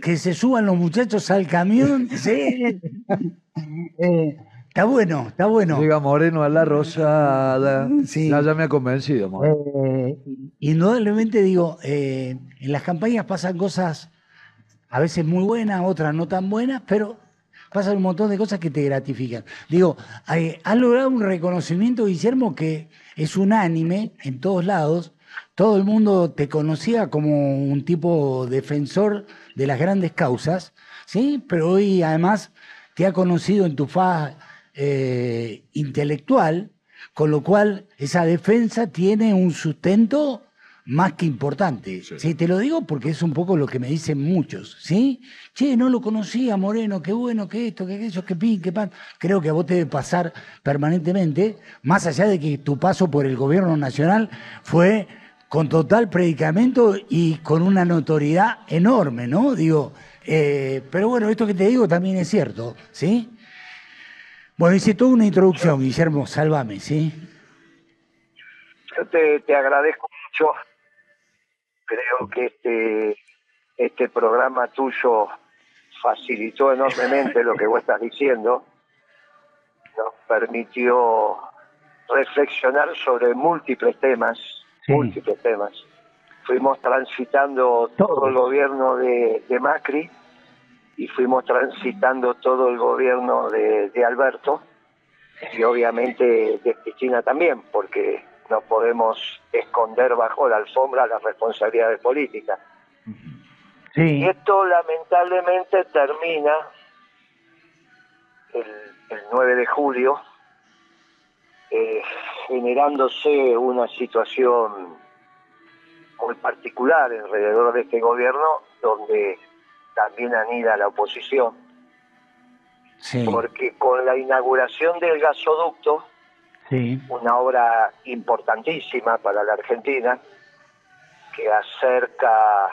que se suban los muchachos al camión. Sí. Eh, está bueno, está bueno. Diga Moreno a la Rosada. Sí. Ya, ya me ha convencido. Eh, indudablemente digo, eh, en las campañas pasan cosas a veces muy buenas, otras no tan buenas, pero pasan un montón de cosas que te gratifican. Digo, has logrado un reconocimiento, Guillermo, que es unánime en todos lados. Todo el mundo te conocía como un tipo defensor de las grandes causas, ¿sí? Pero hoy además te ha conocido en tu faz eh, intelectual, con lo cual esa defensa tiene un sustento más que importante. Sí. Te lo digo porque es un poco lo que me dicen muchos, ¿sí? Che, no lo conocía, Moreno, qué bueno, qué esto, qué aquello, qué pin, qué pan. Creo que a vos te debe pasar permanentemente, más allá de que tu paso por el gobierno nacional fue con total predicamento y con una notoriedad enorme, ¿no? Digo, eh, pero bueno, esto que te digo también es cierto, ¿sí? Bueno, hice toda una introducción, Guillermo, sálvame, ¿sí? Yo te, te agradezco mucho. Creo que este, este programa tuyo facilitó enormemente lo que vos estás diciendo. Nos permitió reflexionar sobre múltiples temas. Múltiples temas. Fuimos transitando todo el gobierno de, de Macri y fuimos transitando todo el gobierno de, de Alberto y obviamente de Cristina también, porque no podemos esconder bajo la alfombra las responsabilidades políticas. Sí. Y esto lamentablemente termina el, el 9 de julio, eh, generándose una situación muy particular alrededor de este gobierno, donde también anida la oposición, Sí, porque con la inauguración del gasoducto, sí, una obra importantísima para la Argentina, que acerca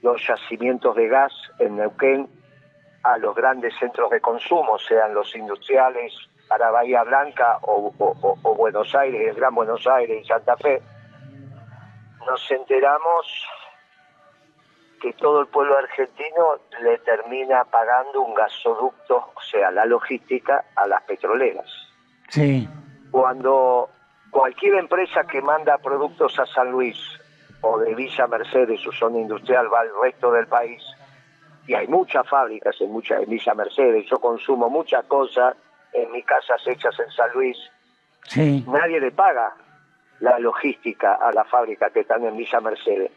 los yacimientos de gas en Neuquén a los grandes centros de consumo, sean los industriales para Bahía Blanca o, o- o- Buenos Aires, el Gran Buenos Aires y Santa Fe, nos enteramos que todo el pueblo argentino le termina pagando un gasoducto, o sea, la logística, a las petroleras. Sí, cuando cualquier empresa que manda productos a San Luis o de Villa Mercedes, su zona industrial, va al resto del país, y hay muchas fábricas en, mucha, en Villa Mercedes, yo consumo muchas cosas en mis casas hechas en San Luis, sí, nadie le paga la logística a la fábrica que están en Villa Mercedes.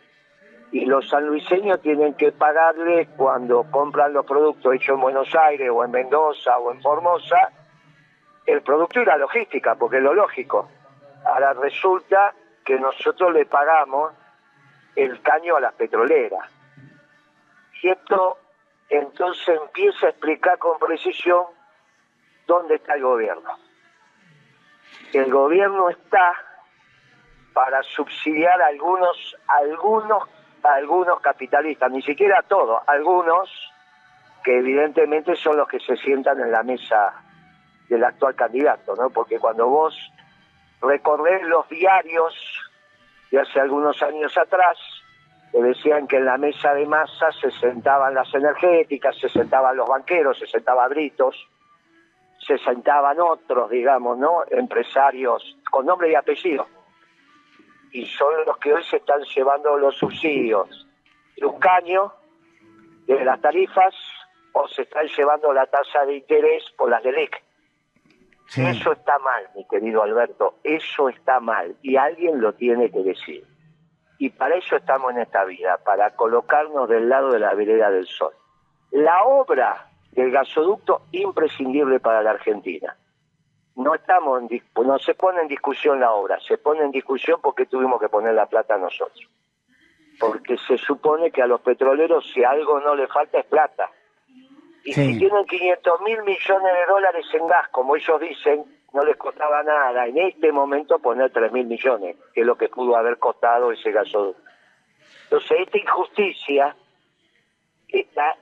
Y los sanluiseños tienen que pagarle cuando compran los productos hechos en Buenos Aires o en Mendoza o en Formosa, el producto y la logística, porque es lo lógico. Ahora resulta que nosotros le pagamos el caño a las petroleras. Y esto entonces empieza a explicar con precisión dónde está el gobierno. El gobierno está para subsidiar a algunos, algunos, algunos capitalistas, ni siquiera todos, algunos que evidentemente son los que se sientan en la mesa del actual candidato, ¿no? Porque cuando vos recorres los diarios de hace algunos años atrás, te decían que en la mesa de masa se sentaban las energéticas, se sentaban los banqueros, se sentaba Britos, se sentaban otros, digamos, ¿no? Empresarios con nombre y apellido. Y son los que hoy se están llevando los subsidios de un caño, de las tarifas, o se están llevando la tasa de interés por las del IC. sí. Eso está mal, mi querido Alberto, eso está mal y alguien lo tiene que decir. Y para eso estamos en esta vida, para colocarnos del lado de la vereda del sol. La obra del gasoducto imprescindible para la Argentina. No estamos en no se pone en discusión la obra, se pone en discusión porque tuvimos que poner la plata nosotros. Porque se supone que a los petroleros si algo no le falta es plata. Y Sí. si tienen 500 mil millones de dólares en gas, como ellos dicen, no les costaba nada en este momento poner 3 mil millones, que es lo que pudo haber costado ese gasoducto. Entonces, esta injusticia está,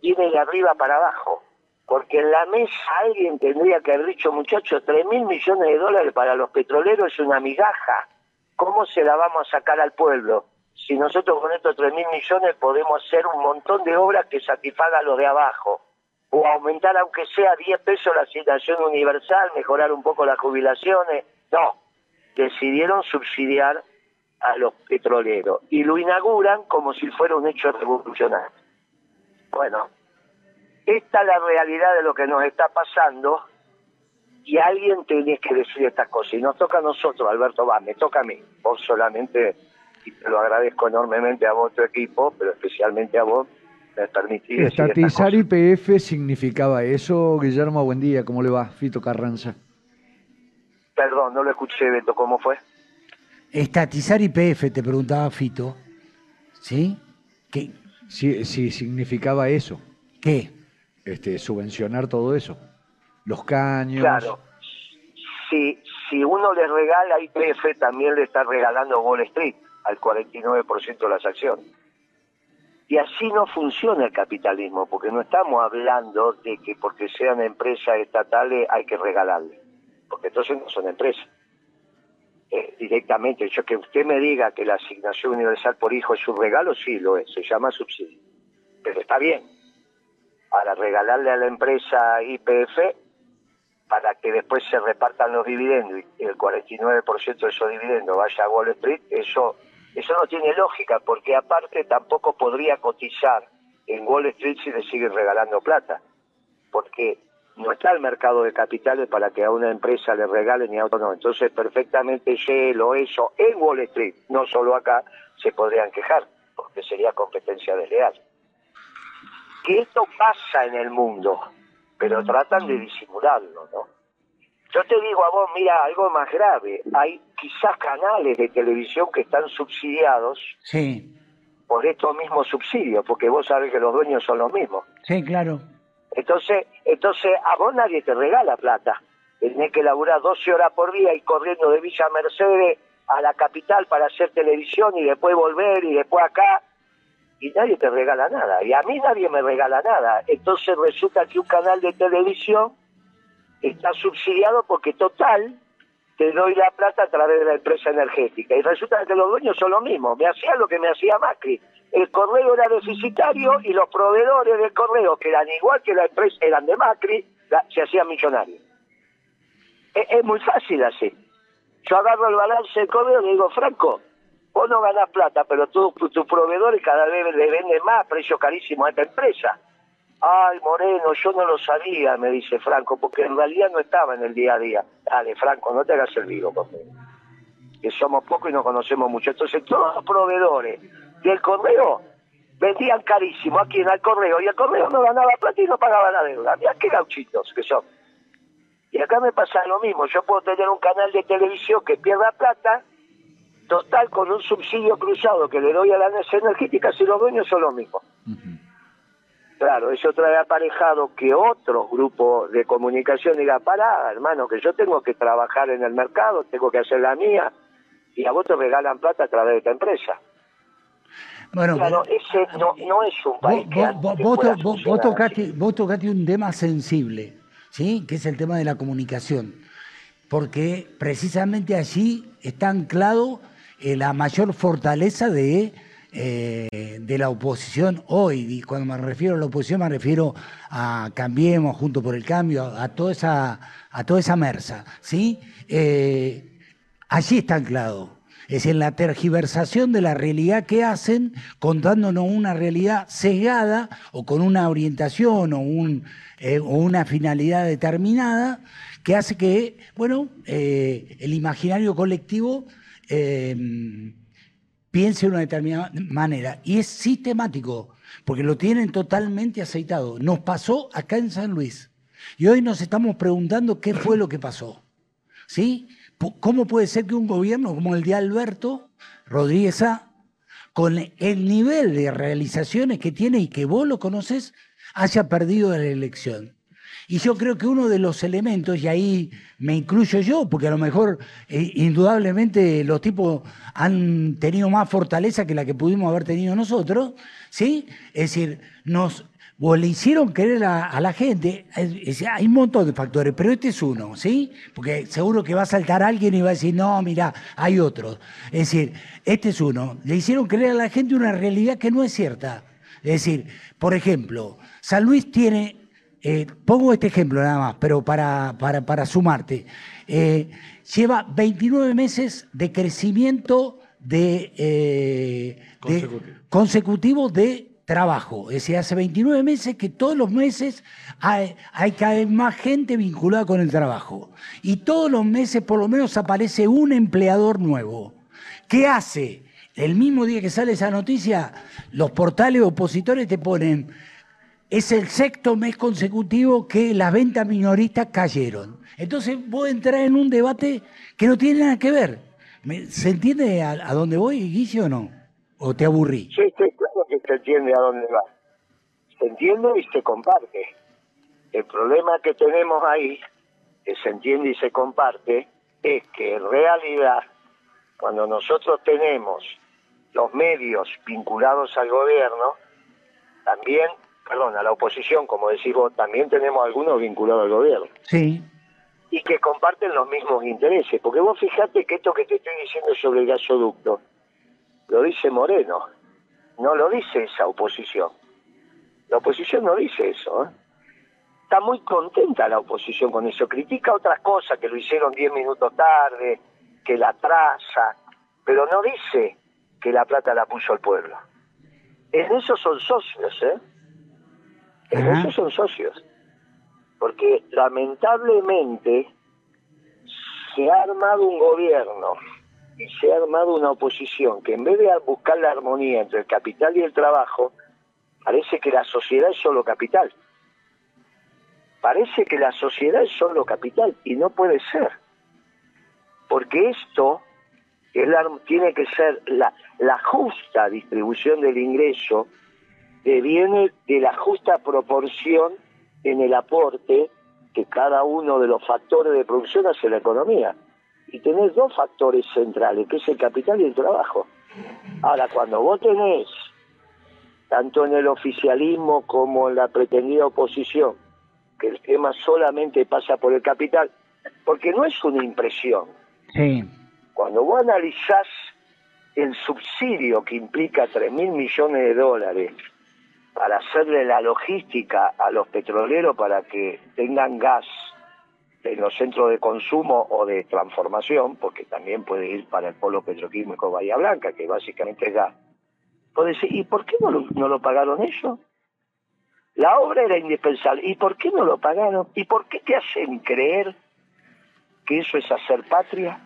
viene de arriba para abajo, porque en la mesa alguien tendría que haber dicho, muchachos, 3 mil millones de dólares para los petroleros es una migaja. ¿Cómo se la vamos a sacar al pueblo si nosotros con estos 3 mil millones podemos hacer un montón de obras que satisfagan a los de abajo, o aumentar aunque sea 10 pesos la asignación universal, mejorar un poco las jubilaciones. No, decidieron subsidiar a los petroleros y lo inauguran como si fuera un hecho revolucionario. Bueno, esta es la realidad de lo que nos está pasando y alguien tiene que decir estas cosas. Y nos toca a nosotros, Alberto, va, me toca a mí. Vos solamente, y te lo agradezco enormemente a vos, tu equipo, pero especialmente a vos, me permitís decir estas Estatizar. IPF significaba eso. Guillermo, buen día. ¿Cómo le va? Fito Carranza. Perdón, no lo escuché, Beto, ¿cómo fue? Estatizar IPF, te preguntaba Fito. ¿Sí? ¿Qué? Sí, sí, significaba eso. ¿Qué? Este, subvencionar todo eso. Los caños. Claro. Si, si uno le regala IPF, también le está regalando Wall Street al 49% de las acciones. Y así no funciona el capitalismo, porque no estamos hablando de que porque sean empresas estatales hay que regalarle, porque entonces no son empresas. Eh, directamente, yo que usted me diga que la asignación universal por hijo es un regalo, sí lo es, se llama subsidio. Pero está bien. Para regalarle a la empresa IPF para que después se repartan los dividendos y el 49% de esos dividendos vaya a Wall Street, eso, eso no tiene lógica, porque aparte tampoco podría cotizar en Wall Street si le siguen regalando plata, porque no está el mercado de capitales para que a una empresa le regalen y a otro no. Entonces, perfectamente Shell o eso en Wall Street, no solo acá, se podrían quejar, porque sería competencia desleal. Que esto pasa en el mundo, pero tratan de disimularlo, ¿no? Yo te digo a vos, mira, algo más grave. Hay quizás canales de televisión que están subsidiados Sí, por estos mismos subsidios, porque vos sabés que los dueños son los mismos. sí, claro. Entonces, entonces a vos nadie te regala plata. Tenés que laburar 12 horas por día y corriendo de Villa Mercedes a la capital para hacer televisión y después volver y después acá. Y nadie te regala nada. Y a mí nadie me regala nada. Entonces resulta que un canal de televisión está subsidiado porque total te doy la plata a través de la empresa energética. Y resulta que los dueños son los mismos. Me hacían lo que me hacía Macri. El correo era deficitario y los proveedores del correo, que eran igual que la empresa, eran de Macri, se hacían millonarios. Es, es muy fácil así. Yo agarro el balance del correo y digo, Franco, vos no ganás plata, pero tus proveedores cada vez le venden más, precio carísimo a esta empresa. Ay, Moreno, yo no lo sabía, me dice Franco, porque en realidad no estaba en el día a día. Dale, Franco, no te hagas el vivo conmigo. Que somos pocos y no conocemos mucho. Entonces, todos los proveedores del correo vendían carísimo aquí en el correo y el correo no ganaba plata y no pagaba la deuda. Mirá qué gauchitos que son. Y acá me pasa lo mismo. Yo puedo tener un canal de televisión que pierda plata, total, con un subsidio cruzado que le doy a la energética si los dueños son los mismos. Claro, eso trae aparejado que otros grupos de comunicación digan, pará, hermano, que yo tengo que trabajar en el mercado, tengo que hacer la mía, y a vos te regalan plata a través de esta empresa. Bueno, Claro, ese no, no es un Vos, país que, vos- vos- que vos pueda to- vos- funcionar vos así. tocaste, vos tocaste un tema sensible, ¿sí? Que es el tema de la comunicación. Porque precisamente allí está anclado eh, la mayor fortaleza de, eh, de la oposición hoy. Y cuando me refiero a la oposición, me refiero a Cambiemos, Junto por el Cambio, a, toda esa, a toda esa mersa, ¿sí? Eh, allí está anclado. Es en la tergiversación de la realidad que hacen, contándonos una realidad cegada o con una orientación o, un, eh, o una finalidad determinada que hace que, bueno, el imaginario colectivo piense de una determinada manera. Y es sistemático, porque lo tienen totalmente aceitado. Nos pasó acá en San Luis. Y hoy nos estamos preguntando qué fue lo que pasó. ¿Sí? ¿Cómo puede ser que un gobierno como el de Alberto Rodríguez con el nivel de realizaciones que tiene y que vos lo conoces, haya perdido la elección? Y yo creo que uno de los elementos, y ahí me incluyo yo, porque a lo mejor eh, indudablemente los tipos han tenido más fortaleza que la que pudimos haber tenido nosotros, ¿sí? Es decir, nos le hicieron creer a, la gente, hay un montón de factores, pero este es uno, ¿sí? Porque seguro que va a saltar alguien y va a decir, no, mira, hay otros. Es decir, este es uno. Le hicieron creer a la gente una realidad que no es cierta. Es decir, por ejemplo, San Luis tiene, eh, pongo este ejemplo nada más, pero para, para, para sumarte, eh, lleva 29 meses de crecimiento de, eh, de- consecutivo de trabajo. Es decir, hace 29 meses que todos los meses hay, hay cada vez más gente vinculada con el trabajo. Y todos los meses por lo menos aparece un empleador nuevo. ¿Qué hace? El mismo día que sale esa noticia, los portales opositores te ponen, es el sexto mes consecutivo que las ventas minoristas cayeron. Entonces vos entrar en un debate que no tiene nada que ver. ¿Me- ¿Se entiende a, a dónde voy, Guille, o no? ¿O te aburrí? Sí, sí, claro que se entiende a dónde va. Se entiende y se comparte. El problema que tenemos ahí, que se entiende y se comparte, es que en realidad, cuando nosotros tenemos los medios vinculados al gobierno, también, perdón, a la oposición, como decís vos, también tenemos algunos vinculados al gobierno Sí, y que comparten los mismos intereses. Porque vos fijate que esto que te estoy diciendo sobre el gasoducto, lo dice Moreno, no lo dice esa oposición. La oposición no dice eso. ¿eh? Está muy contenta la oposición con eso. Critica otras cosas, que lo hicieron 10 minutos tarde, que la traza, pero no dice que la plata la puso el pueblo. En eso son socios, ¿eh? En Ajá. eso son socios porque lamentablemente se ha armado un gobierno y se ha armado una oposición que en vez de buscar la armonía entre el capital y el trabajo, parece que la sociedad es solo capital. Parece que la sociedad es solo capital y no puede ser. Porque esto es la- tiene que ser la, la justa distribución del ingreso que viene de la justa proporción en el aporte que cada uno de los factores de producción hace la economía. Y tenés dos factores centrales, que es el capital y el trabajo. Ahora, cuando vos tenés, tanto en el oficialismo como en la pretendida oposición, que el tema solamente pasa por el capital, porque no es una impresión, sí. cuando vos analizás el subsidio que implica 3 mil millones de dólares para hacerle la logística a los petroleros para que tengan gas en los centros de consumo o de transformación, porque también puede ir para el polo petroquímico Bahía Blanca, que básicamente es gas. ¿y por qué no lo, no lo pagaron ellos? La obra era indispensable. ¿Y por qué no lo pagaron? ¿Y por qué te hacen creer que eso es hacer patria?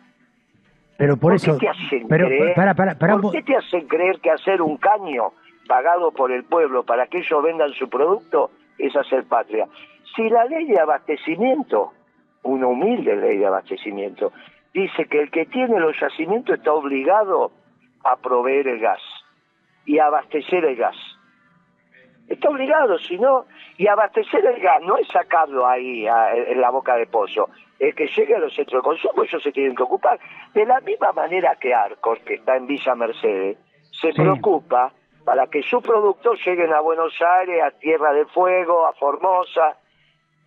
Pero por, ¿Por eso. qué te hacen pero, creer? para, para, para, ¿Por qué te hacen creer que hacer un caño pagado por el pueblo para que ellos vendan su producto es hacer patria? Si la ley de abastecimiento, una humilde ley de abastecimiento, dice que el que tiene los yacimientos está obligado a proveer el gas y a abastecer el gas. Está obligado, si no, y abastecer el gas no es sacarlo ahí a- en la boca de pozo, es que llegue a los centros de consumo, ellos se tienen que ocupar. De la misma manera que Arcos, que está en Villa Mercedes, se Sí. preocupa para que sus productos lleguen a Buenos Aires, a Tierra del Fuego, a Formosa.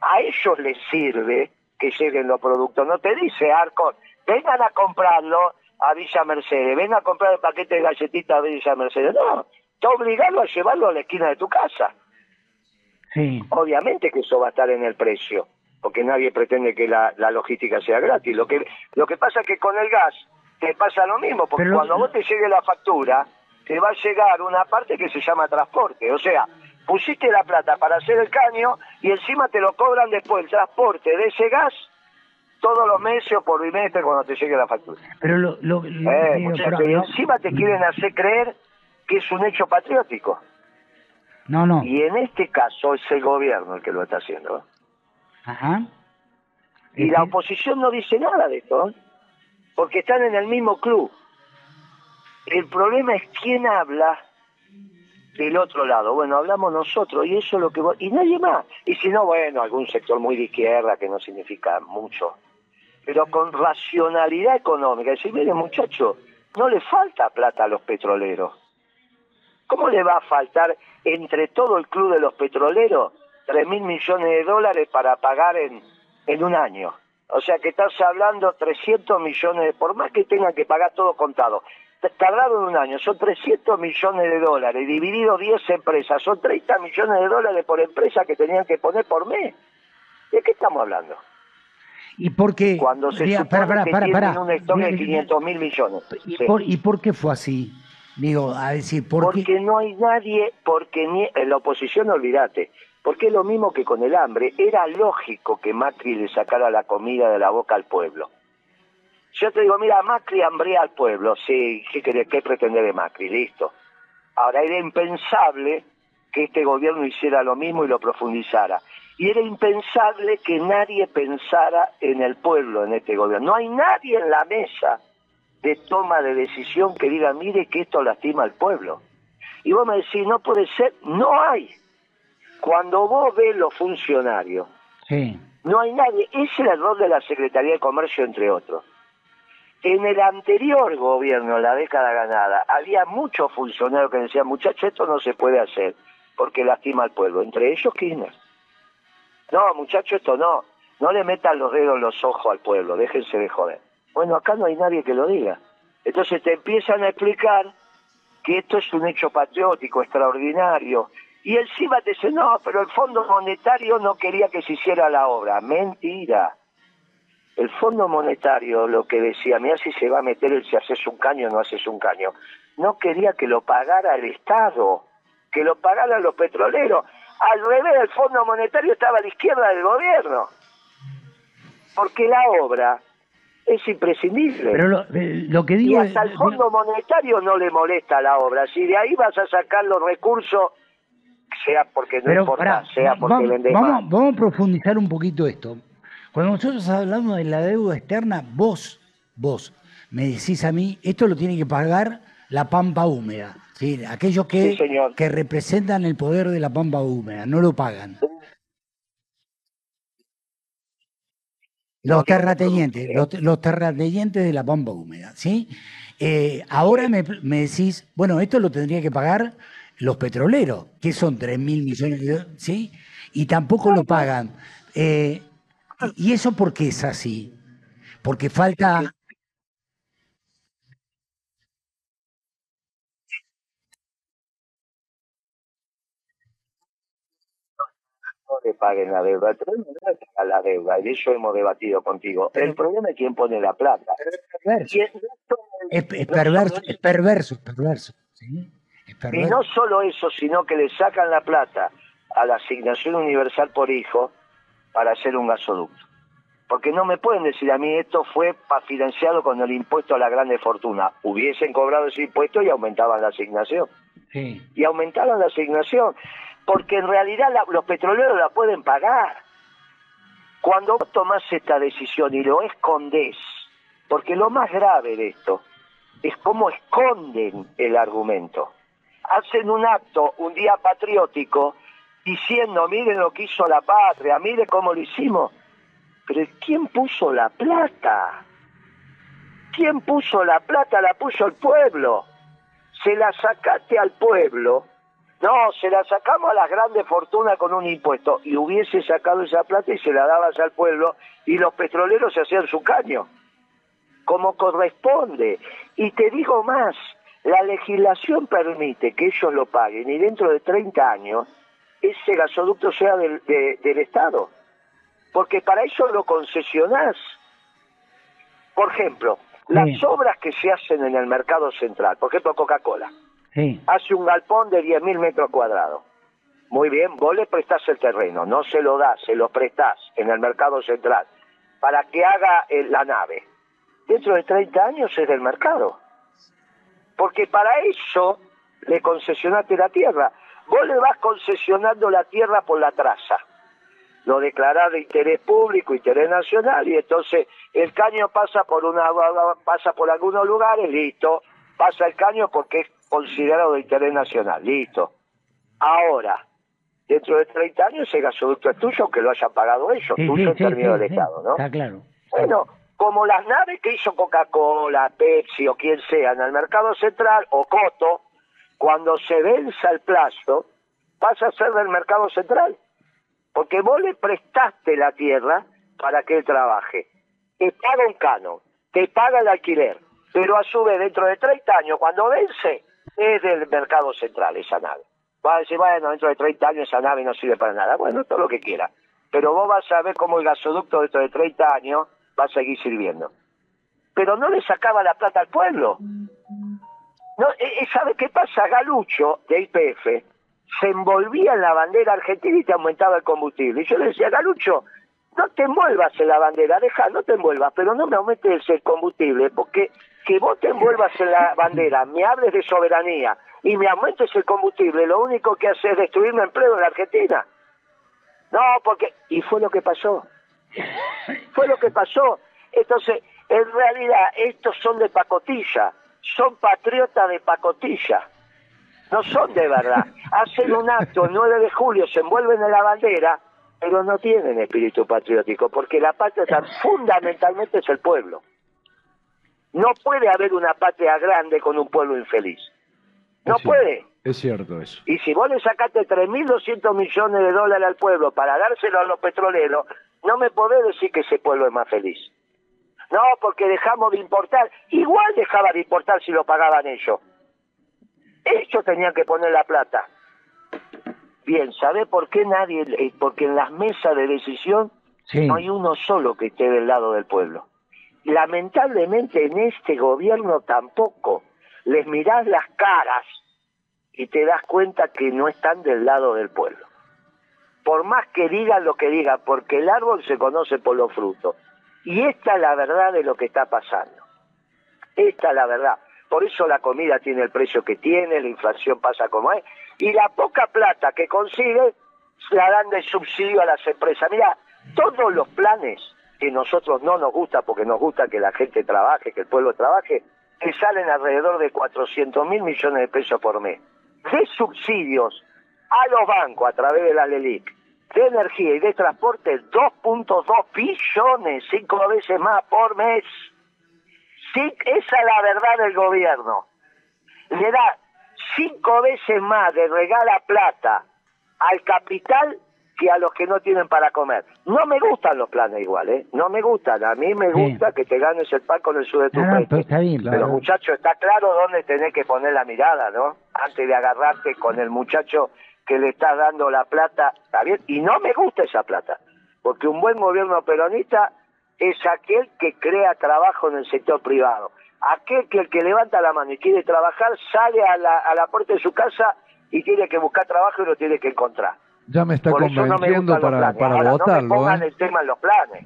A ellos les sirve que lleguen los productos. No te dice Arcos, vengan a comprarlo a Villa Mercedes, vengan a comprar el paquete de galletitas a Villa Mercedes. No, está obligado a llevarlo a la esquina de tu casa. Sí. Obviamente que eso va a estar en el precio, porque nadie pretende que la, la logística sea gratis. Lo que, lo que pasa es que con el gas te pasa lo mismo, porque Pero- cuando vos te llegue la factura, te va a llegar una parte que se llama transporte. O sea, pusiste la plata para hacer el caño y encima te lo cobran después el transporte de ese gas todos los meses o por bimestre cuando te llegue la factura. Pero lo, lo- lo- Eh, digo, muchacho, pero y no- encima te quieren hacer creer que es un hecho patriótico. No, no. Y en este caso es el gobierno el que lo está haciendo. ¿eh? Ajá. Y la oposición no dice nada de esto, ¿eh? porque están en el mismo club. El problema es quién habla del otro lado. Bueno, hablamos nosotros y eso es lo que... vos- Y nadie más. Y si no, bueno, algún sector muy de izquierda que no significa mucho. Pero con racionalidad económica. Decir, mire muchacho, no le falta plata a los petroleros. ¿Cómo le va a faltar entre todo el club de los petroleros 3 mil millones de dólares para pagar en, en un año? O sea que estás hablando 300 millones, por más que tengan que pagar todo contado, tardaron un año, son 300 millones de dólares, dividido 10 empresas, son 30 millones de dólares por empresa que tenían que poner por mes. ¿De qué estamos hablando? ¿Y por qué? Cuando se Diga, supone para, que para, tienen un stock de Diga, 500 mil millones. ¿Y, Sí. por, ¿Y por qué fue así? Digo, a decir, ¿por Porque qué? no hay nadie, porque ni, en la oposición olvídate, porque es lo mismo que con el hambre, era lógico que Macri le sacara la comida de la boca al pueblo. Yo te digo, mira, Macri hambrea al pueblo, sí, ¿qué, querés- qué pretende de Macri? Listo. Ahora, era impensable que este gobierno hiciera lo mismo y lo profundizara. Y era impensable que nadie pensara en el pueblo en este gobierno. No hay nadie en la mesa de toma de decisión que diga, mire que esto lastima al pueblo. Y vos me decís, no puede ser, no hay. Cuando vos ves los funcionarios, Sí. no hay nadie. Ese es el error de la Secretaría de Comercio, entre otros. En el anterior gobierno, la década ganada, había muchos funcionarios que decían, muchachos, esto no se puede hacer porque lastima al pueblo. Entre ellos, Kirchner. No, muchachos, esto no. No le metan los dedos en los ojos al pueblo, déjense de joder. Bueno, acá no hay nadie que lo diga. Entonces te empiezan a explicar que esto es un hecho patriótico, extraordinario. Y encima te dicen, no, pero el Fondo Monetario no quería que se hiciera la obra. Mentira. El Fondo Monetario lo que decía, mira si se va a meter el si haces un caño o no haces un caño. No quería que lo pagara el Estado, que lo pagaran los petroleros. Al revés, el Fondo Monetario estaba a la izquierda del gobierno. Porque la obra es imprescindible. Pero lo, eh, lo que Y digo... hasta el Fondo Monetario no le molesta la obra. Si de ahí vas a sacar los recursos, sea porque no importa, sea porque vamos, vendés vamos, más. vamos a profundizar un poquito esto. Cuando nosotros hablamos de la deuda externa, vos, vos, me decís a mí, esto lo tiene que pagar la pampa húmeda. ¿sí? Aquellos que, Sí, señor. que representan el poder de la pampa húmeda, no lo pagan. Los terratenientes, los, los terratenientes de la pampa húmeda, ¿sí? Eh, ahora me, me decís, bueno, esto lo tendría que pagar los petroleros, que son 3 mil millones de ¿sí? Y tampoco lo pagan. Eh, ¿Y eso por qué es así? Porque falta... no le paguen la deuda. El problema no es pagar la deuda, y eso hemos debatido contigo. Pero- el problema es quién pone la plata. perverso. Es- Es, es no perverso, solo es perverso, es perverso. ¿sí? Es Y no solo eso, sino que le sacan la plata a la asignación universal por hijo para hacer un gasoducto. Porque no me pueden decir a mí esto fue financiado con el impuesto a la grande fortuna. Hubiesen cobrado ese impuesto y aumentaban la asignación. Sí. Y aumentaban la asignación. Porque en realidad la- los petroleros la pueden pagar. Cuando vos tomás esta decisión y lo escondés, porque lo más grave de esto es cómo esconden el argumento. Hacen un acto, un día patriótico, diciendo, miren lo que hizo la patria, miren cómo lo hicimos. Pero ¿quién puso la plata? ¿Quién puso la plata? La puso el pueblo. Se la sacaste al pueblo. No, se la sacamos a las grandes fortunas con un impuesto. Y hubiese sacado esa plata y se la dabas al pueblo y los petroleros se hacían su caño como corresponde. Y te digo más, la legislación permite que ellos lo paguen y dentro de 30 años ese gasoducto sea del, de- del Estado. Porque para eso lo concesionás. Por ejemplo, las obras que se hacen en el mercado central, por ejemplo Coca-Cola, Sí. hace un galpón de 10.000 metros cuadrados. Muy bien, vos le prestás el terreno, no se lo das, se lo prestás en el mercado central para que haga eh, la nave. Dentro de 30 años es del mercado. Porque para eso le concesionaste la tierra. Vos le vas concesionando la tierra por la traza. Lo declarás de interés público, interés nacional, y entonces el caño pasa por una pasa por algunos lugares, listo. Pasa el caño porque es considerado de interés nacional, listo. Ahora, dentro de 30 años ese gasoducto es tuyo, que lo hayan pagado ellos, Sí, tuyo sí, en sí, términos del. Estado, ¿no? Está claro. Bueno, como las naves que hizo Coca-Cola, Pepsi o quien sea en el mercado central, o Coto, cuando se venza el plazo, pasa a ser del mercado central. Porque vos le prestaste la tierra para que él trabaje. Te paga un cano, te paga el alquiler, pero a su vez dentro de 30 años, cuando vence, es del mercado central esa nave. Va a decir, bueno, dentro de 30 años esa nave no sirve para nada. Bueno, todo lo que quiera. Pero vos vas a ver cómo el gasoducto dentro de 30 años va a seguir sirviendo. Pero no le sacaba la plata al pueblo. No, eh, eh, ¿Sabe qué pasa? Galucho, de IPF, se envolvía en la bandera argentina y te aumentaba el combustible. Y yo le decía, Galucho, no te envuelvas en la bandera, deja, no te envuelvas, pero no me aumentes el combustible, porque que vos te envuelvas en la bandera, me hables de soberanía y me aumentes el combustible, lo único que hace es destruirme empleo en la Argentina. No, porque... Y fue lo que pasó. Fue lo que pasó. Entonces, en realidad, estos son de pacotilla, son patriotas de pacotilla. No son de verdad. Hacen un acto el 9 de julio, se envuelven en la bandera, pero no tienen espíritu patriótico, porque la patria fundamentalmente es el pueblo. No puede haber una patria grande con un pueblo infeliz. No puede. Es cierto eso. Y si vos le sacaste 3.200 millones de dólares al pueblo para dárselo a los petroleros, no me podés decir que ese pueblo es más feliz. No, porque dejamos de importar. Igual dejaba de importar si lo pagaban ellos. Ellos tenían que poner la plata. Bien, ¿sabe por qué nadie? Eh, porque en las mesas de decisión no hay uno solo que esté del lado del pueblo. Lamentablemente en este gobierno tampoco. Les mirás las caras y te das cuenta que no están del lado del pueblo. Por más que digan lo que digan, porque el árbol se conoce por los frutos. Y esta es la verdad de lo que está pasando. Esta es la verdad. Por eso la comida tiene el precio que tiene, la inflación pasa como es, y la poca plata que consigue la dan de subsidio a las empresas. Mira, todos los planes que nosotros no nos gusta porque nos gusta que la gente trabaje, que el pueblo trabaje, que salen alrededor de 400 mil millones de pesos por mes. De subsidios a los bancos a través de la LELIC, de energía y de transporte, 2.2 billones, cinco veces más por mes. Sí, esa es la verdad del gobierno. Le da cinco veces más de regala plata al capital que a los que no tienen para comer. No me gustan los planes igual, ¿eh? No me gustan. A mí me gusta que te ganes el pan con el sur de tu ah, está bien, pero muchacho, está claro dónde tenés que poner la mirada, ¿no? Antes de agarrarte con el muchacho que le estás dando la plata, ¿está bien? Y no me gusta esa plata, porque un buen gobierno peronista es aquel que crea trabajo en el sector privado. Aquel que el que levanta la mano y quiere trabajar sale a la, a la puerta de su casa y tiene que buscar trabajo y lo tiene que encontrar. Ya me está convenciendo para, para votarlo. No me pongan ¿eh? el tema en los planes.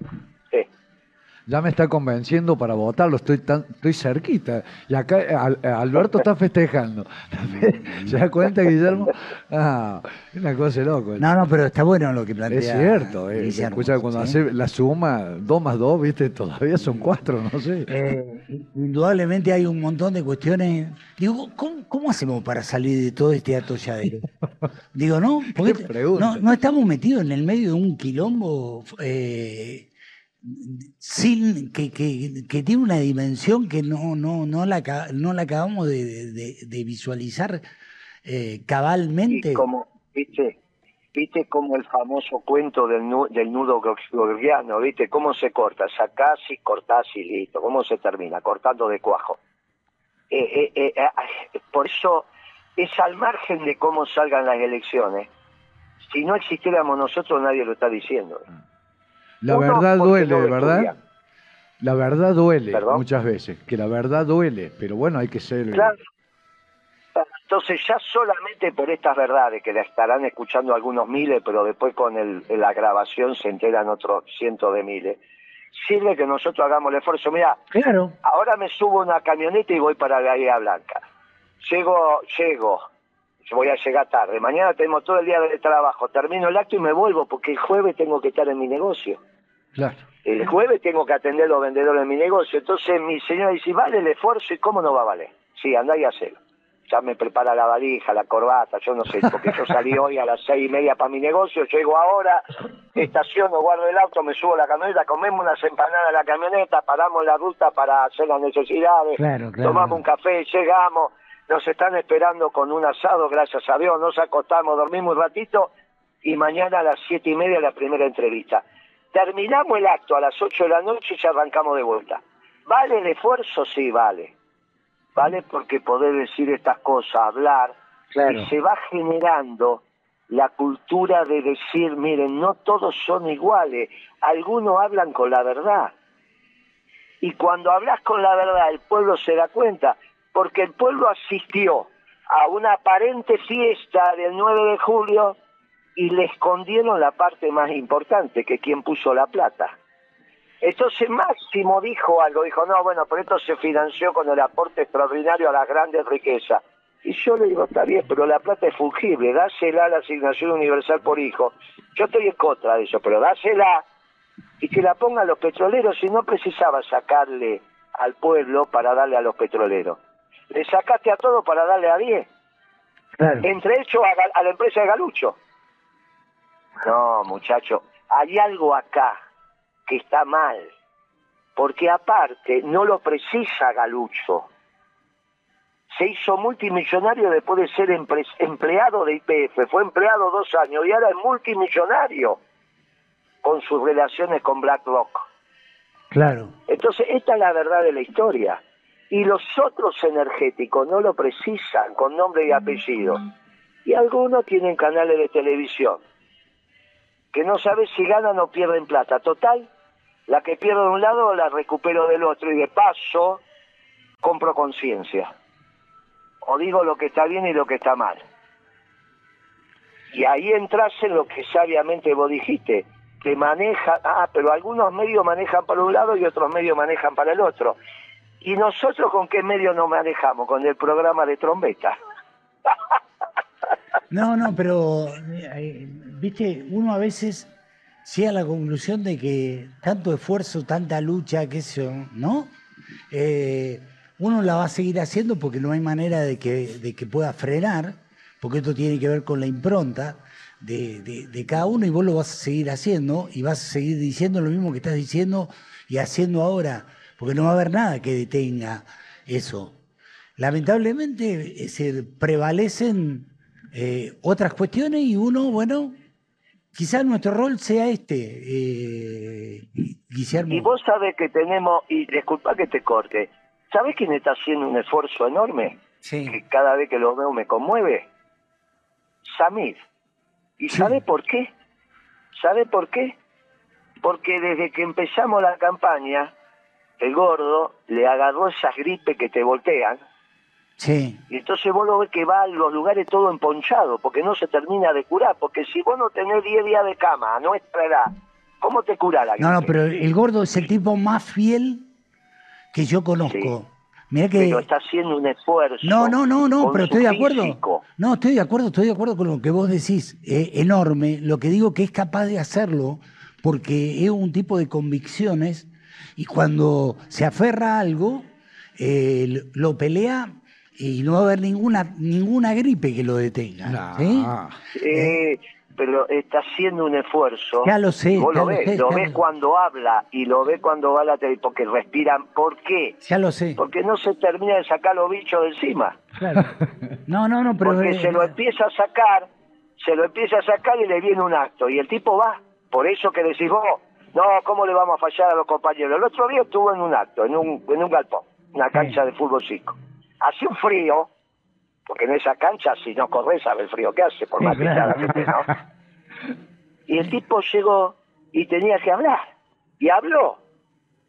Ya me está convenciendo para votarlo, estoy tan, estoy cerquita. Y acá Alberto está festejando. ¿Se da cuenta, Guillermo? Ah, una cosa loco. No, no, pero está bueno lo que plantea. Es cierto. Eh, escucha, cuando hace la suma, 2 más 2, viste, todavía son 4, no sé. Eh, indudablemente hay un montón de cuestiones. Digo, ¿cómo, hacemos para salir de todo este atolladero? Digo, ¿no? Porque no, no estamos metidos en el medio de un quilombo. Eh, sin que, que, tiene una dimensión que no, no, no, la, no la acabamos de, visualizar eh, cabalmente. como, viste, viste como el famoso cuento del, del nudo gordiano, viste, cómo se corta, sacás y cortás y listo, cómo se termina, cortando de cuajo. Eh, eh, por eso es al margen de cómo salgan las elecciones. Si no existiéramos nosotros, nadie lo está diciendo. La verdad duele, ¿verdad? La verdad duele muchas veces, que la verdad duele, pero bueno, hay que ser... Claro. Entonces ya solamente por estas verdades, que la estarán escuchando algunos miles, pero después con el, la grabación se enteran otros cientos de miles, sirve que nosotros hagamos el esfuerzo. Mira, claro. ahora me subo una camioneta y voy para la Bahía Blanca. Llego, llego, voy a llegar tarde. Mañana tenemos todo el día de trabajo. Termino el acto y me vuelvo porque el jueves tengo que estar en mi negocio. Claro. El jueves tengo que atender a los vendedores de mi negocio. Entonces mi señora dice, ¿vale el esfuerzo? ¿Y cómo no va a valer? Sí, andá y hacelo. Ya me prepara la valija, la corbata, yo no sé, porque yo salí hoy a las seis y media para mi negocio, llego ahora, estaciono, guardo el auto, me subo a la camioneta, comemos unas empanadas en la camioneta, paramos la ruta para hacer las necesidades, tomamos un café, llegamos, nos están esperando con un asado, gracias a Dios, nos acostamos, dormimos un ratito y mañana a las siete y media la primera entrevista. Terminamos el acto a las ocho de la noche y ya arrancamos de vuelta. ¿Vale el esfuerzo? Sí, vale. Vale porque poder decir estas cosas, hablar, Claro. y se va generando la cultura de decir, miren, no todos son iguales, algunos hablan con la verdad. Y cuando hablas con la verdad, el pueblo se da cuenta, porque el pueblo asistió a una aparente fiesta del 9 de julio y le escondieron la parte más importante, que quien puso la plata. Entonces Máximo dijo algo, dijo, no, bueno, pero esto se financió con el aporte extraordinario a las grandes riquezas. Y yo le digo, está bien, pero la plata es fungible, dásela a la asignación universal por hijo. Yo estoy en contra de eso, pero dásela y que la pongan los petroleros y no precisaba sacarle al pueblo para darle a los petroleros. Le sacaste a todo para darle a 10. Claro. Entre ellos a la empresa de Galucho. No, muchacho, hay algo acá que está mal. Porque aparte, no lo precisa Galucho. Se hizo multimillonario después de ser empleado de IPF. Fue empleado dos años y ahora es multimillonario con sus relaciones con BlackRock. Claro. Entonces, esta es la verdad de la historia. Y los otros energéticos no lo precisan con nombre y apellido. Y algunos tienen canales de televisión que no saben si ganan o pierden plata. Total, la que pierdo de un lado la recupero del otro y de paso compro conciencia. O digo lo que está bien y lo que está mal. Y ahí entras en lo que sabiamente vos dijiste, que maneja, ah, pero algunos medios manejan para un lado y otros medios manejan para el otro. ¿Y nosotros con qué medio nos manejamos? Con el programa de trombeta. No, no, pero, eh, viste, uno a veces llega a la conclusión de que tanto esfuerzo, tanta lucha, sé yo, ¿no? Eh, uno la va a seguir haciendo porque no hay manera de que, de que pueda frenar, porque esto tiene que ver con la impronta de, de- de cada uno y vos lo vas a seguir haciendo y vas a seguir diciendo lo mismo que estás diciendo y haciendo ahora, porque no va a haber nada que detenga eso. Lamentablemente, es decir, prevalecen eh, otras cuestiones y uno, bueno, quizás nuestro rol sea este, eh, Guillermo. Y vos sabés que tenemos, y disculpa que te corte, ¿sabés quién está haciendo un esfuerzo enorme? Sí. Que cada vez que lo veo me conmueve. Samir. ¿Y Sí. sabe por qué? ¿Sabe por qué? Porque desde que empezamos la campaña, el gordo le agarró esas gripes que te voltean, Sí, y entonces vos lo ves que va a los lugares todo emponchado, porque no se termina de curar, porque si vos no tenés 10 días de cama a nuestra edad, ¿cómo te cura la gripe? no, no, pero el gordo es el tipo más fiel que yo conozco. Mira que... Pero está haciendo un esfuerzo. No, no, no, no, pero estoy de acuerdo. físico. No, estoy de acuerdo, estoy de acuerdo con lo que vos decís. Eh, enorme. Lo que digo que es capaz de hacerlo porque es un tipo de convicciones y cuando se aferra a algo, eh, lo pelea y no va a haber ninguna, ninguna gripe que lo detenga. Nah. ¿sí? Eh, pero está haciendo un esfuerzo. Ya lo sé, Vos ya lo lo ves, sé, lo ves lo- cuando habla y lo ves cuando va a la tele, porque respiran. ¿Por qué? Ya lo sé. Porque no se termina de sacar los bichos de encima. Claro. No, no, no, pero... Porque eh, se lo empieza a sacar, se lo empieza a sacar y le viene un acto. Y el tipo va. Por eso que decís vos, no, ¿cómo le vamos a fallar a los compañeros? El otro día estuvo en un acto, en un, en un galpón, una cancha de fútbol 5. Hace un frío, porque en esa cancha si no corres sabe el frío que hace, por Sí, más que claro. gente, ¿no? Y el tipo llegó y tenía que hablar. Y habló.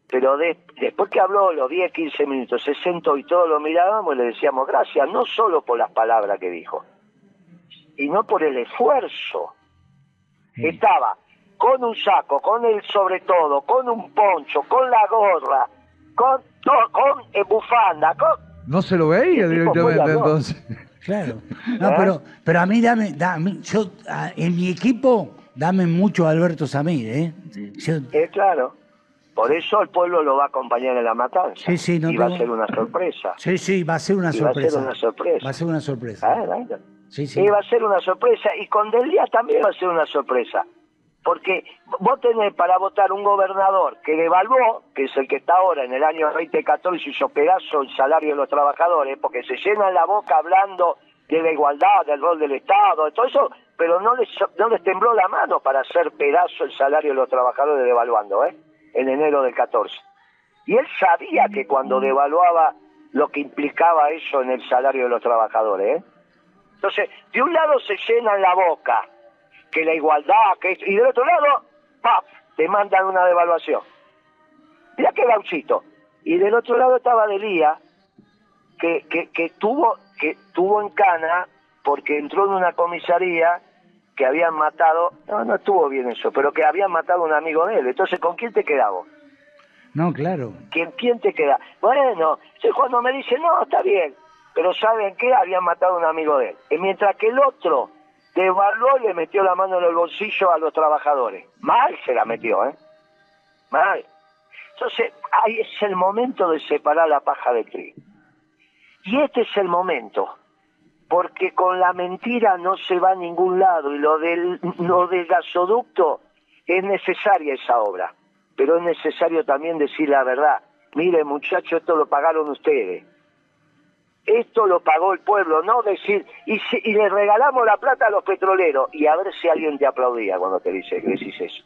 Pero de- después que habló los 10, 15 minutos, se sentó y todos lo mirábamos y le decíamos gracias, no solo por las palabras que dijo, y no por el esfuerzo. Sí. Estaba con un saco, con el sobre todo, con un poncho, con la gorra, con, con eh, bufanda, con... No se lo veía directamente entonces. Claro. No, ¿Eh? pero, pero a mí dame, dame yo, a- en mi equipo, dame mucho a Alberto Samir, ¿eh? Yo- Eh, claro. Por eso el pueblo lo va a acompañar en la matanza. Sí, sí, no y va a ser una sorpresa. sí, sí, va a ser una Y va a ser sorpresa. una sorpresa. Va a ser una sorpresa. Ah. Sí, sí. Y va a ser una sorpresa. Y con Delia también va a ser una sorpresa. Porque vos tenés para votar un gobernador que devaluó, que es el que está ahora en el año 2014 hizo pedazo el salario de los trabajadores, porque se llenan la boca hablando de la igualdad, del rol del Estado, de todo eso, pero no les, no les tembló la mano para hacer pedazo el salario de los trabajadores devaluando, ¿eh? En enero del 14. Y él sabía que cuando devaluaba lo que implicaba eso en el salario de los trabajadores, ¿eh? Entonces, de un lado se llenan la boca, que la igualdad, que y del otro lado, ¡pap! te mandan una devaluación. Mira qué gauchito. Y del otro lado estaba Delía, que, que, que tuvo que tuvo en cana porque entró en una comisaría que habían matado, no, no estuvo bien eso, pero que habían matado a un amigo de él. Entonces, ¿con quién te quedabas? No, claro. ¿Quién, quién te queda? Bueno, cuando me dice, no, está bien, pero ¿saben qué? Habían matado a un amigo de él. Y mientras que el otro devaluó y le metió la mano en el bolsillo a los trabajadores. Mal se la metió, ¿eh? Mal. Entonces, ahí es el momento de separar la paja del trigo. Y este es el momento, porque con la mentira no se va a ningún lado y lo del, lo del gasoducto es necesaria esa obra, pero es necesario también decir la verdad. Mire muchachos, esto lo pagaron ustedes. Esto lo pagó el pueblo, no decir, y, y le regalamos la plata a los petroleros, y a ver si alguien te aplaudía cuando te dice, decís eso.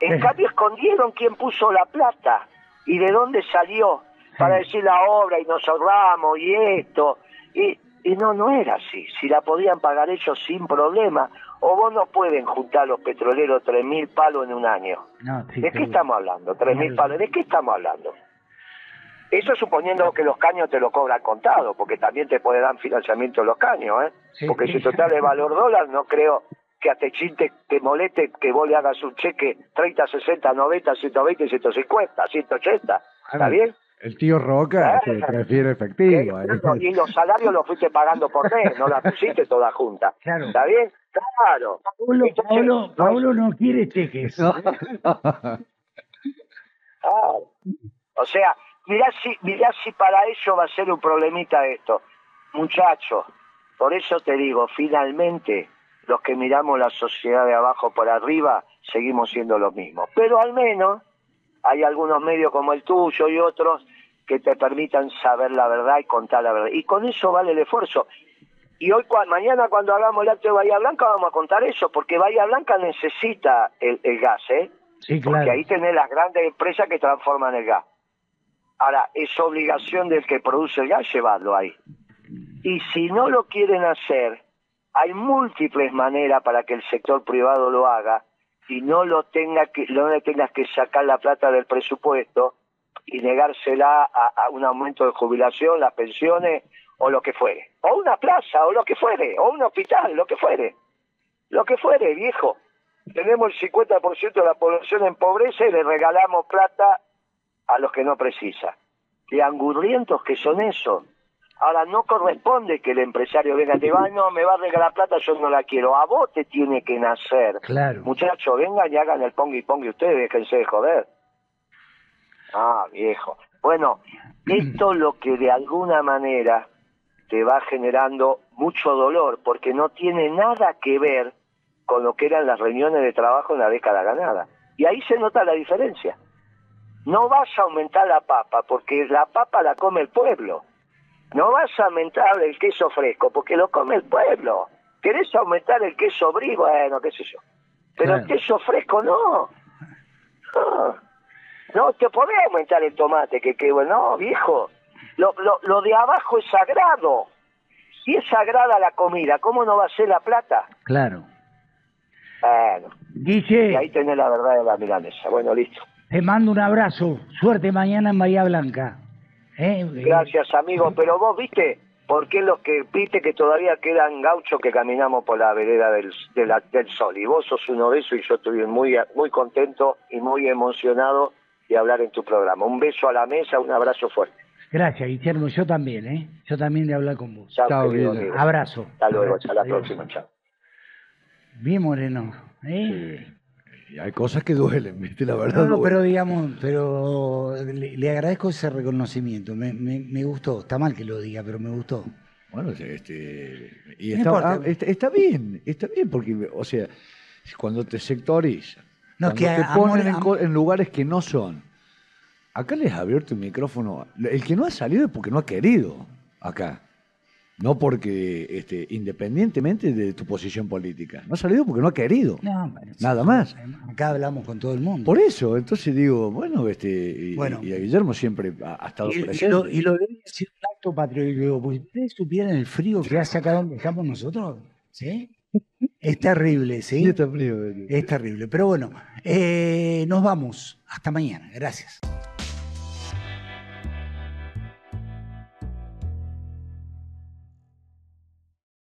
En eh. cambio escondieron quién puso la plata y de dónde salió para decir la obra y nos ahorramos y esto. Y, y no, no era así. Si la podían pagar ellos sin problema. O vos no pueden juntar los petroleros tres mil palos en un año. ¿De qué estamos hablando? Tres mil palos. ¿De qué estamos hablando? Eso suponiendo que los caños te lo cobran contado, porque también te puede dar financiamiento los caños, ¿eh? porque si total de valor dólar, no creo que a Techín te, te, moleste que vos le hagas un cheque 30, 60, 90, 120, 150, 180. ¿Está bien? El tío Roca se prefiere efectivo. Y los salarios los fuiste pagando por mes, no la pusiste toda junta. ¿Está bien? Claro. Pablo, Pablo, no quiere cheques. O sea, mirá si, mirá si para ello va a ser un problemita esto. Muchachos, por eso te digo, finalmente los que miramos la sociedad de abajo por arriba seguimos siendo los mismos. Pero al menos hay algunos medios como el tuyo y otros que te permitan saber la verdad y contar la verdad. Y con eso vale el esfuerzo. Y hoy, mañana cuando hagamos el acto de Bahía Blanca vamos a contar eso, porque Bahía Blanca necesita el, gas, ¿eh? Sí, claro. Porque ahí tenés las grandes empresas que transforman el gas. Ahora, es obligación del que produce el gas llevarlo ahí. Y si no lo quieren hacer, hay múltiples maneras para que el sector privado lo haga y no lo tenga que no le tengas que sacar la plata del presupuesto y negársela a, un aumento de jubilación, las pensiones o lo que fuere, o una plaza o lo que fuere, o un hospital, lo que fuere, lo que fuere, viejo. Tenemos el 50% de la población en pobreza y le regalamos plata a los que no precisan. Y angurrientos que son eso. Ahora, no corresponde que el empresario venga y diga, no, me va a regalar plata, yo no la quiero. A vos te tiene que nacer. Claro. Muchachos, vengan y hagan el ponga y ponga ustedes, déjense de joder. Ah, viejo. Bueno, esto lo que de alguna manera te va generando mucho dolor, porque no tiene nada que ver con lo que eran las reuniones de trabajo en la década ganada. Y ahí se nota la diferencia. No vas a aumentar la papa, porque la papa la come el pueblo. No vas a aumentar el queso fresco porque lo come el pueblo. ¿Querés aumentar el queso brie? Bueno, qué sé yo. Pero el queso fresco no. no. te podés aumentar el tomate, que, que bueno, no, viejo. Lo, lo, lo de abajo es sagrado. Si es sagrada la comida, ¿cómo no va a ser la plata? Claro. Bueno. Dice. Y ahí tenés la verdad de la milanesa. Bueno, listo. Te mando un abrazo. Suerte mañana en Bahía Blanca. ¿Eh? Gracias, amigo. Pero vos viste, ¿por qué los que viste que todavía quedan gauchos que caminamos por la vereda del, del sol? Y vos sos uno de esos y yo estoy muy, muy contento y muy emocionado de hablar en tu programa. Un beso a la mesa, un abrazo fuerte. Gracias, Guillermo. Yo también, ¿eh? Yo también de hablar con vos. Chao, Abrazo. Hasta luego, hasta la próxima. Chao. Bien, Moreno. ¿eh? Hay cosas que duelen, ¿viste? La verdad. No, pero digamos, pero le, agradezco ese reconocimiento. Me, me, gustó. Está mal que lo diga, pero me gustó. Bueno, este. Y está, ah, está, bien, está bien, porque, o sea, cuando te sectorizan, No, cuando que te amor- ponen en, en lugares que no son. Acá les ha abierto el micrófono. El que no ha salido es porque no ha querido acá. No porque, este, independientemente de tu posición política. No ha salido porque no ha querido. No, bueno, sí. Nada más. Acá hablamos con todo el mundo. Por eso, entonces digo, bueno, este, y, Bueno. y a Guillermo siempre ha, ha estado Y, y presente. lo, y lo debería decir un acto patriótico. Pues ustedes supieran el frío que hace acá donde estamos nosotros. ¿Sí? Es terrible, ¿sí? Sí, está frío, este. Es terrible. Pero bueno, eh, nos vamos. Hasta mañana. Gracias.